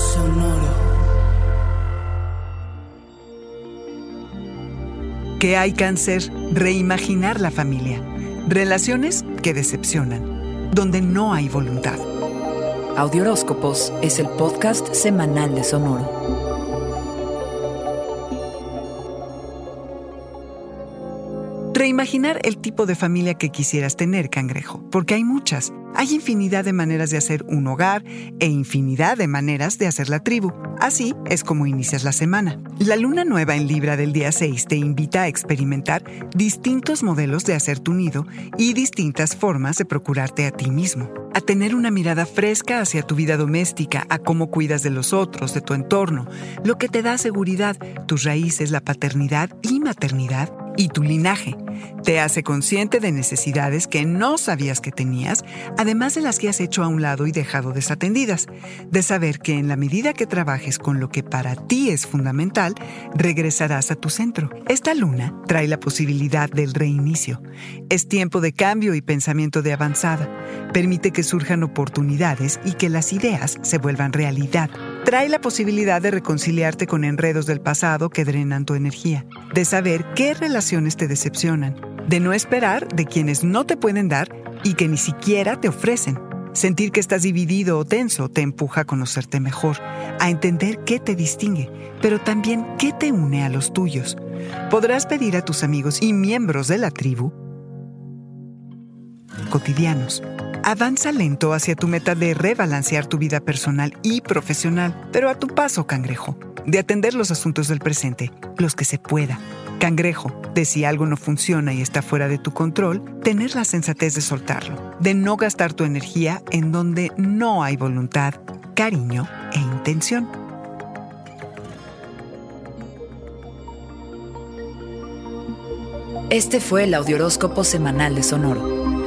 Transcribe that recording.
Sonoro. ¿Qué hay cáncer? Reimaginar la familia. Relaciones que decepcionan, donde no hay voluntad. Audioróscopos es el podcast semanal de Sonoro. Reimaginar el tipo de familia que quisieras tener, cangrejo, porque hay muchas. Hay infinidad de maneras de hacer un hogar e infinidad de maneras de hacer la tribu. Así es como inicias la semana. La luna nueva en Libra del día 6 te invita a experimentar distintos modelos de hacer tu nido y distintas formas de procurarte a ti mismo. A tener una mirada fresca hacia tu vida doméstica, a cómo cuidas de los otros, de tu entorno, lo que te da seguridad, tus raíces, la paternidad y maternidad y tu linaje. Te hace consciente de necesidades que no sabías que tenías, además de las que has hecho a un lado y dejado desatendidas, de saber que en la medida que trabajes con lo que para ti es fundamental, regresarás a tu centro. Esta luna trae la posibilidad del reinicio. Es tiempo de cambio y pensamiento de avanzada. Permite que surjan oportunidades y que las ideas se vuelvan realidad. Trae la posibilidad de reconciliarte con enredos del pasado que drenan tu energía, de saber qué relaciones te decepcionan, de no esperar de quienes no te pueden dar y que ni siquiera te ofrecen. Sentir que estás dividido o tenso te empuja a conocerte mejor, a entender qué te distingue, pero también qué te une a los tuyos. Podrás pedir a tus amigos y miembros de la tribu cotidianos. Avanza lento hacia tu meta de rebalancear tu vida personal y profesional, pero a tu paso, cangrejo, de atender los asuntos del presente, los que se pueda. Cangrejo, de si algo no funciona y está fuera de tu control, tener la sensatez de soltarlo, de no gastar tu energía en donde no hay voluntad, cariño e intención. Este fue el Audioróscopo semanal de Sonoro.